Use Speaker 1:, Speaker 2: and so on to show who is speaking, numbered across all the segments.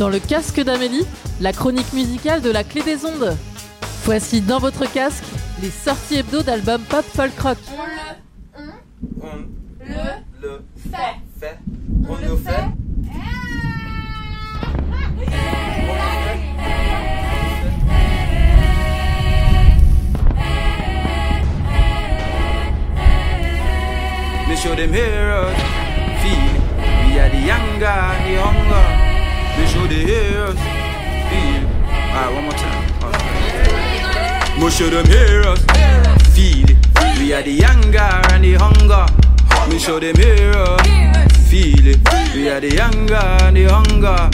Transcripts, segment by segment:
Speaker 1: Dans le casque d'Amélie, la chronique musicale de la clé des ondes. Voici dans votre casque les sorties hebdo d'albums pop folk rock.
Speaker 2: On le, on,
Speaker 3: on
Speaker 2: le, fait.
Speaker 3: fait.
Speaker 2: On, le fait.
Speaker 3: fait. Bitch, who the heroes, Feel. Alright, one more time. Right. Most show them heroes. Feel it. We are the anger and the hunger.
Speaker 4: We
Speaker 3: show them heroes. Feel it. We are the
Speaker 4: anger
Speaker 3: and the hunger.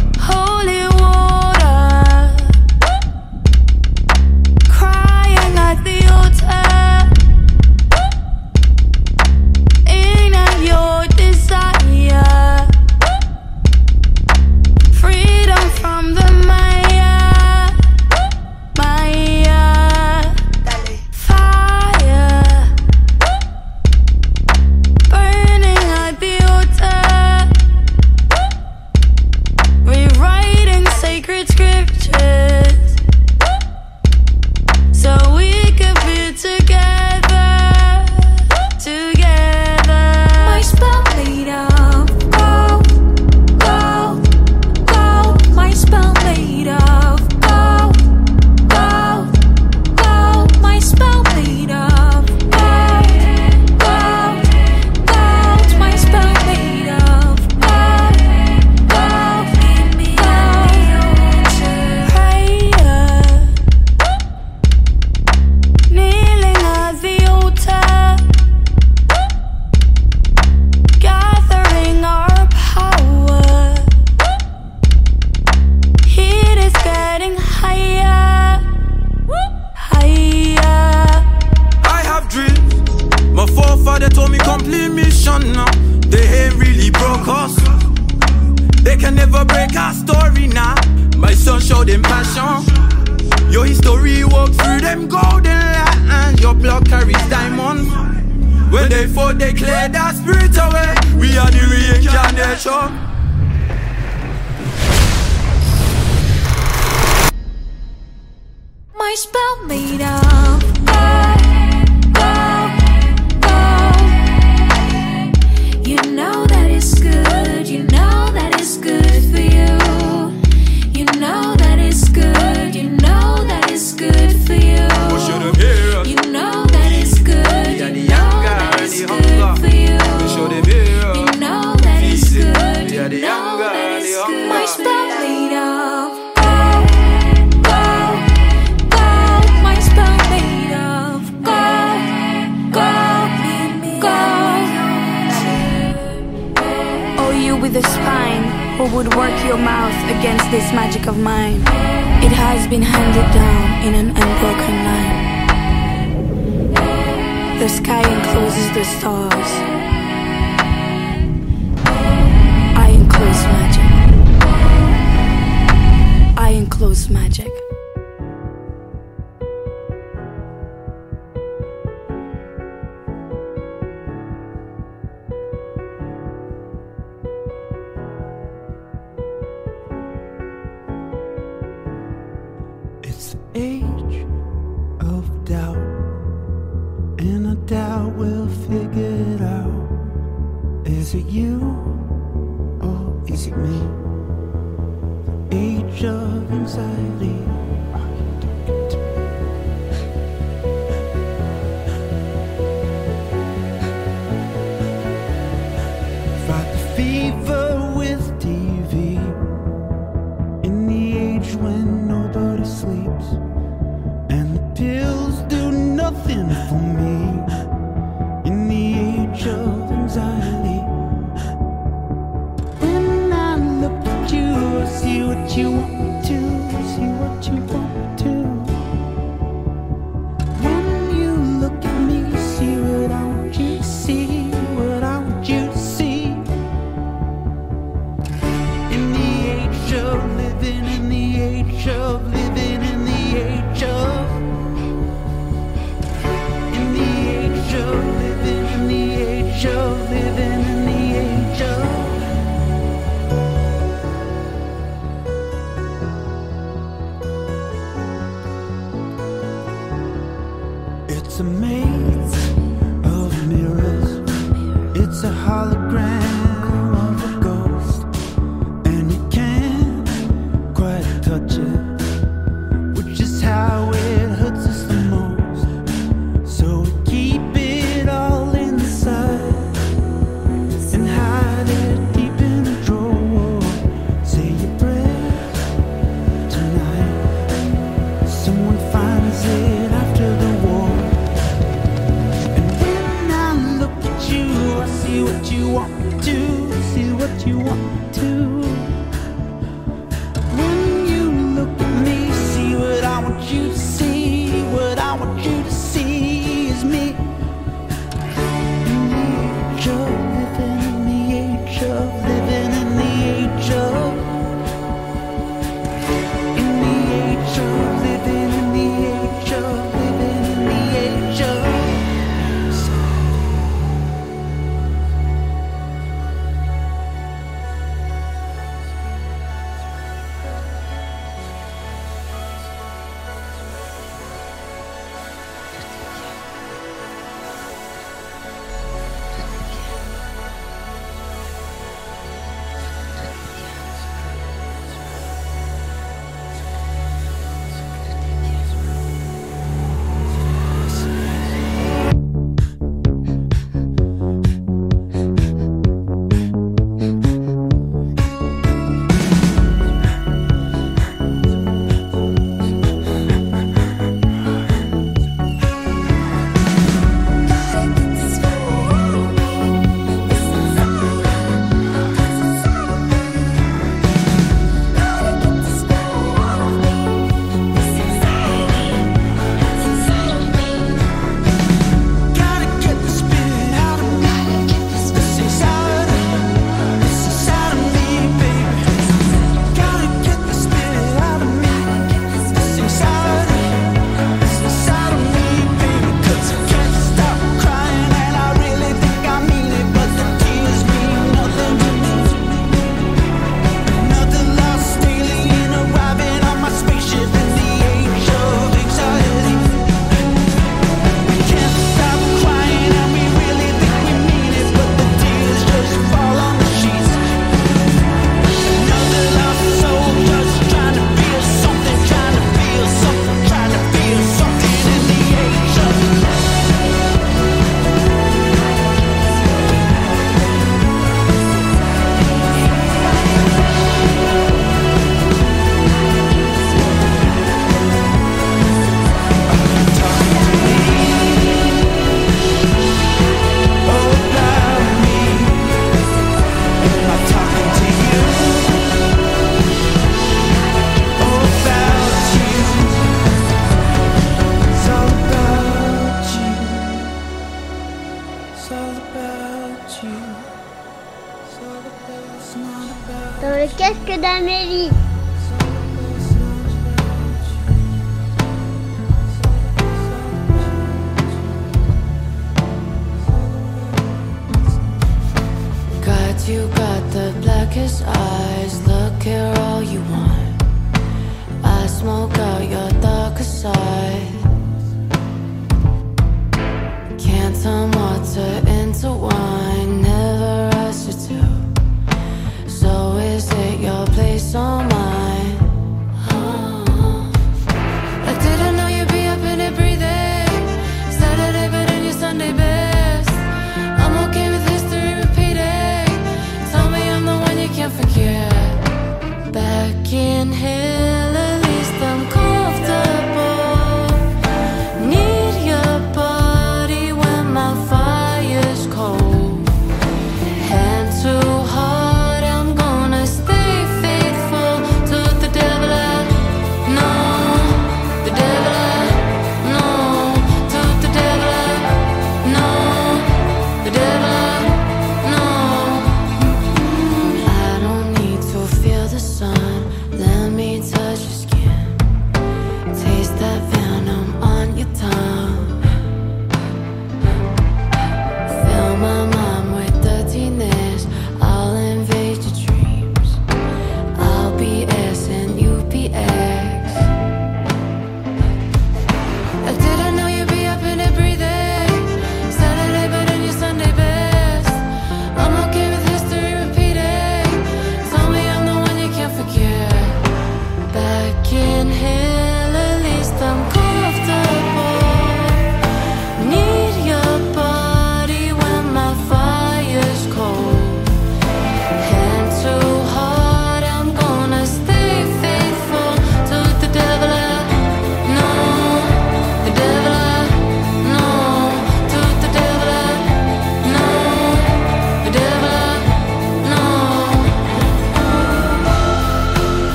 Speaker 4: spell made up in an unbroken line. The sky encloses the stars.
Speaker 5: Just.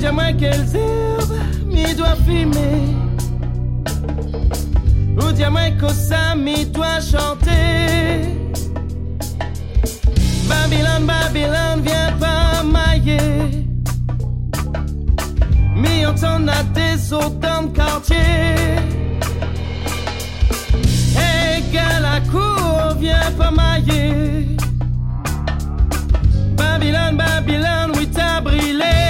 Speaker 6: diamant qu'elles herbes, mi doit fumer. Au diamant que ça, mi doit chanter. Babylone, Babylone, viens pas mailler. Mi entend à tes autant de quartiers. Hey, gars, la cour, viens pas mailler. Babylone, Babylone, oui, t'as brillé.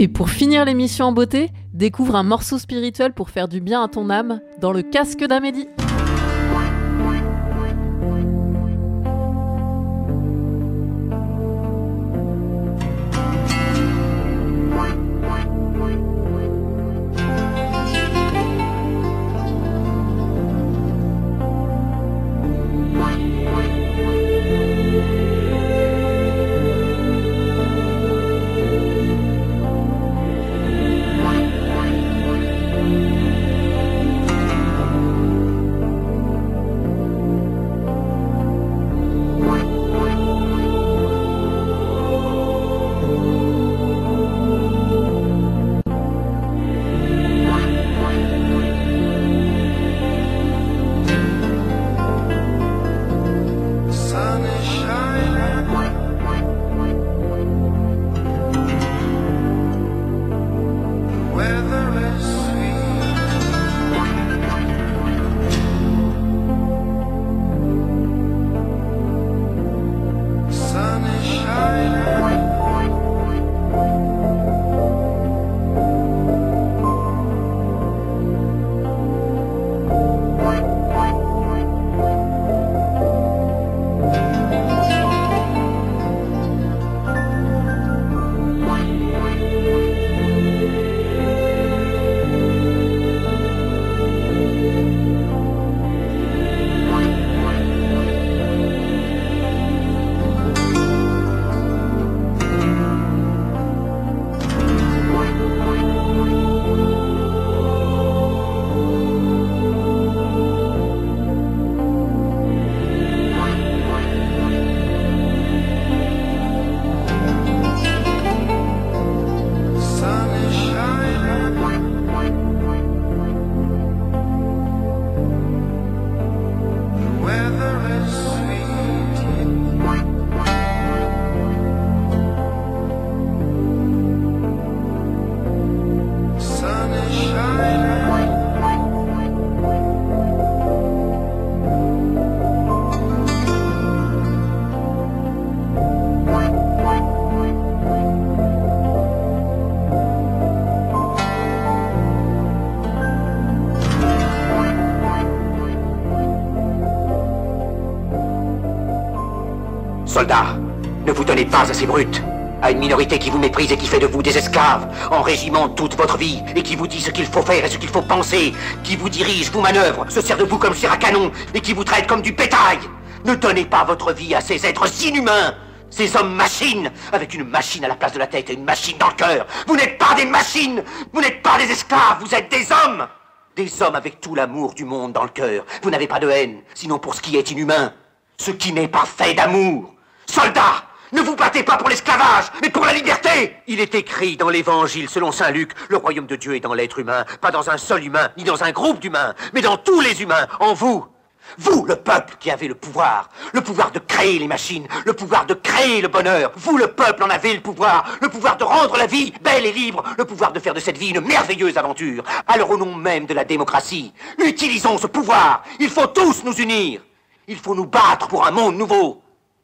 Speaker 1: Et pour finir l'émission en beauté, découvre un morceau spirituel pour faire du bien à ton âme dans le casque d'Amélie.
Speaker 7: Soldats, ne vous donnez pas à ces brutes. À une minorité qui vous méprise et qui fait de vous des esclaves, en régiment toute votre vie, et qui vous dit ce qu'il faut faire et ce qu'il faut penser, qui vous dirige, vous manœuvre, se sert de vous comme chair canon, et qui vous traite comme du bétail. Ne donnez pas votre vie à ces êtres inhumains, ces hommes machines, avec une machine à la place de la tête et une machine dans le cœur. Vous n'êtes pas des machines, vous n'êtes pas des esclaves, vous êtes des hommes. Des hommes avec tout l'amour du monde dans le cœur. Vous n'avez pas de haine, sinon pour ce qui est inhumain. Ce qui n'est pas fait d'amour. Soldats, ne vous battez pas pour l'esclavage, mais pour la liberté Il est écrit dans l'Évangile selon Saint Luc, le royaume de Dieu est dans l'être humain, pas dans un seul humain, ni dans un groupe d'humains, mais dans tous les humains, en vous. Vous, le peuple qui avez le pouvoir, le pouvoir de créer les machines, le pouvoir de créer le bonheur. Vous, le peuple, en avez le pouvoir, le pouvoir de rendre la vie belle et libre, le pouvoir de faire de cette vie une merveilleuse aventure. Alors au nom même de la démocratie, utilisons ce pouvoir. Il faut tous nous unir. Il faut nous battre pour un monde nouveau,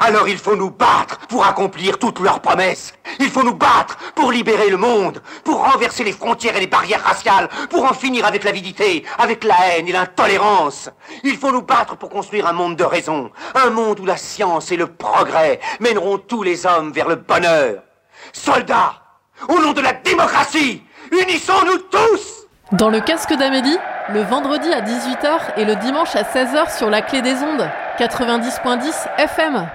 Speaker 7: Alors il faut nous battre pour accomplir toutes leurs promesses. Il faut nous battre pour libérer le monde, pour renverser les frontières et les barrières raciales, pour en finir avec l'avidité, avec la haine et l'intolérance. Il faut nous battre pour construire un monde de raison, un monde où la science et le progrès mèneront tous les hommes vers le bonheur. Soldats, au nom de la démocratie, unissons-nous tous
Speaker 1: Dans le casque d'Amélie, le vendredi à 18h et le dimanche à 16h sur la clé des ondes, 90.10 FM.